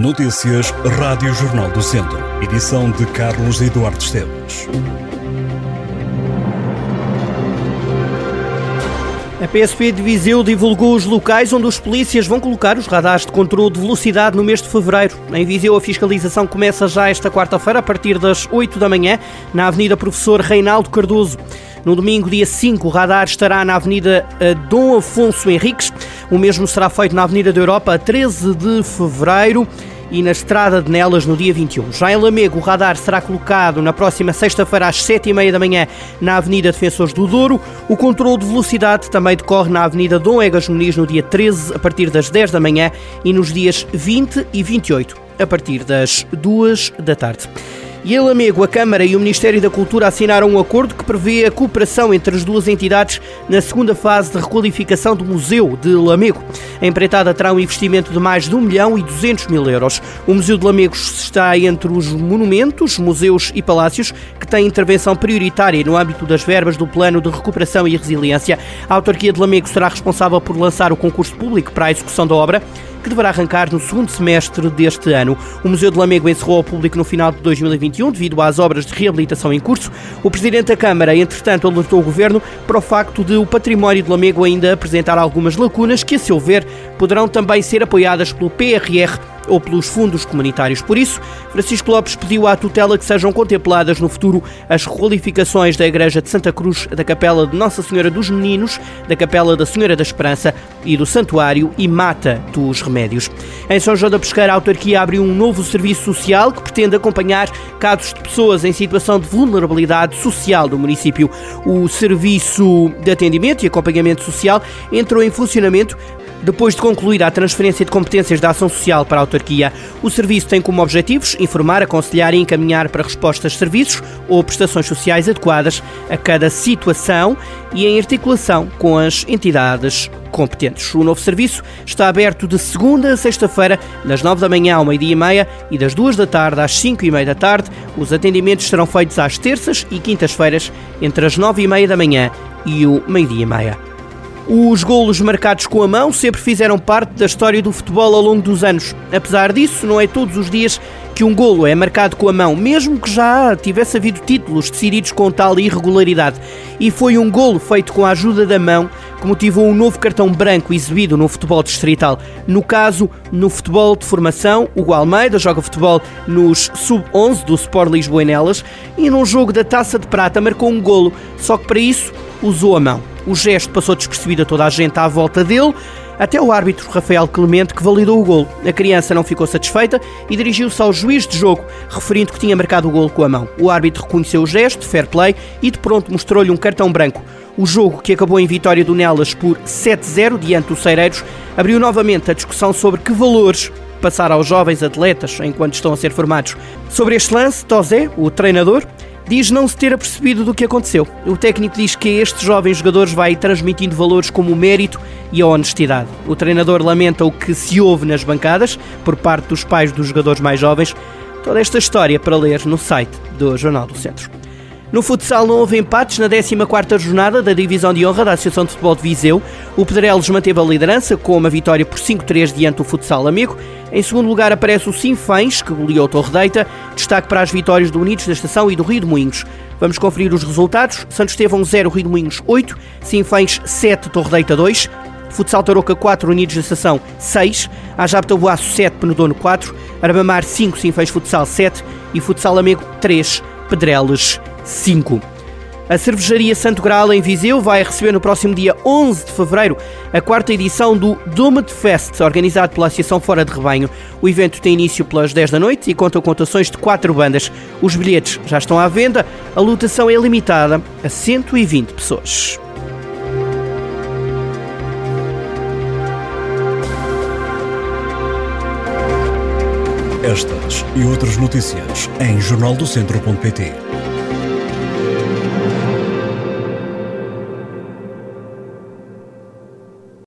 Notícias Rádio Jornal do Centro. Edição de Carlos Eduardo Esteves. A PSP de Viseu divulgou os locais onde os polícias vão colocar os radares de controle de velocidade no mês de fevereiro. Em Viseu, a fiscalização começa já esta quarta-feira, a partir das 8 da manhã, na Avenida Professor Reinaldo Cardoso. No domingo, dia 5, o radar estará na Avenida eh, Dom Afonso Henriques. O mesmo será feito na Avenida da Europa a 13 de fevereiro e na Estrada de Nelas no dia 21. Já em Lamego, o radar será colocado na próxima sexta-feira às 7h30 da manhã na Avenida Defensores do Douro. O controle de velocidade também decorre na Avenida Dom Egas Muniz no dia 13 a partir das 10 da manhã e nos dias 20 e 28 a partir das 2 da tarde. E em Lamego, a Câmara e o Ministério da Cultura assinaram um acordo que prevê a cooperação entre as duas entidades na segunda fase de requalificação do Museu de Lamego. A empreitada terá um investimento de mais de 1 milhão e 200 mil euros. O Museu de Lamegos está entre os monumentos, museus e palácios que têm intervenção prioritária no âmbito das verbas do Plano de Recuperação e Resiliência. A autarquia de Lamego será responsável por lançar o concurso público para a execução da obra que deverá arrancar no segundo semestre deste ano. O Museu de Lamego encerrou ao público no final de 2021 devido às obras de reabilitação em curso. O Presidente da Câmara, entretanto, alertou o Governo para o facto de o património de Lamego ainda apresentar algumas lacunas que, a seu ver, poderão também ser apoiadas pelo PRR ou pelos fundos comunitários. Por isso, Francisco Lopes pediu à tutela que sejam contempladas no futuro as requalificações da Igreja de Santa Cruz, da Capela de Nossa Senhora dos Meninos, da Capela da Senhora da Esperança e do Santuário e Mata dos Remédios. Em São João da Pesqueira, a autarquia abriu um novo serviço social que pretende acompanhar casos de pessoas em situação de vulnerabilidade social do município. O serviço de atendimento e acompanhamento social entrou em funcionamento depois de concluir a transferência de competências da ação social para a autarquia, o serviço tem como objetivos informar, aconselhar e encaminhar para respostas serviços ou prestações sociais adequadas a cada situação e em articulação com as entidades competentes. O novo serviço está aberto de segunda a sexta-feira, das nove da manhã ao meio-dia e meia e das duas da tarde às cinco e meia da tarde. Os atendimentos serão feitos às terças e quintas-feiras, entre as nove e meia da manhã e o meio-dia e meia. Os golos marcados com a mão sempre fizeram parte da história do futebol ao longo dos anos. Apesar disso, não é todos os dias que um golo é marcado com a mão, mesmo que já tivesse havido títulos decididos com tal irregularidade. E foi um golo feito com a ajuda da mão que motivou um novo cartão branco exibido no futebol distrital. No caso, no futebol de formação, o Almeida joga futebol nos sub-11 do Sport Lisboa Nelas e num jogo da Taça de Prata marcou um golo, só que para isso usou a mão. O gesto passou despercebido a toda a gente à volta dele, até o árbitro Rafael Clemente, que validou o golo. A criança não ficou satisfeita e dirigiu-se ao juiz de jogo, referindo que tinha marcado o golo com a mão. O árbitro reconheceu o gesto, fair play, e de pronto mostrou-lhe um cartão branco. O jogo, que acabou em vitória do Nelas por 7-0 diante dos Ceireiros, abriu novamente a discussão sobre que valores passar aos jovens atletas enquanto estão a ser formados. Sobre este lance, Tosé, o treinador, diz não se ter apercebido do que aconteceu. O técnico diz que a estes jovens jogadores vai transmitindo valores como o mérito e a honestidade. O treinador lamenta o que se ouve nas bancadas por parte dos pais dos jogadores mais jovens. Toda esta história para ler no site do Jornal do Centro. No futsal não houve empates na 14ª jornada da Divisão de Honra da Associação de Futebol de Viseu. O Pedrelos manteve a liderança com uma vitória por 5-3 diante do futsal amigo. Em segundo lugar aparece o Sinfães, que goleou Torre Deita. Destaque para as vitórias do Unidos da Estação e do Rio de Moinhos. Vamos conferir os resultados. Santos Estevão 0, Rio de Moinhos 8, Sinfães 7, Torre Deita 2, Futsal Tarouca 4, Unidos da Estação 6, Ajab Tabuaço 7, Penedono 4, Arabamar 5, Sinfães Futsal 7 e Futsal Amigo 3, Pedreles 5. A Cervejaria Santo Graal em Viseu vai receber no próximo dia 11 de fevereiro a quarta edição do Domed Fest, organizado pela Associação Fora de Rebanho. O evento tem início pelas 10 da noite e conta com contações de quatro bandas. Os bilhetes já estão à venda, a lotação é limitada a 120 pessoas. Estas e outras notícias em jornaldocentro.pt.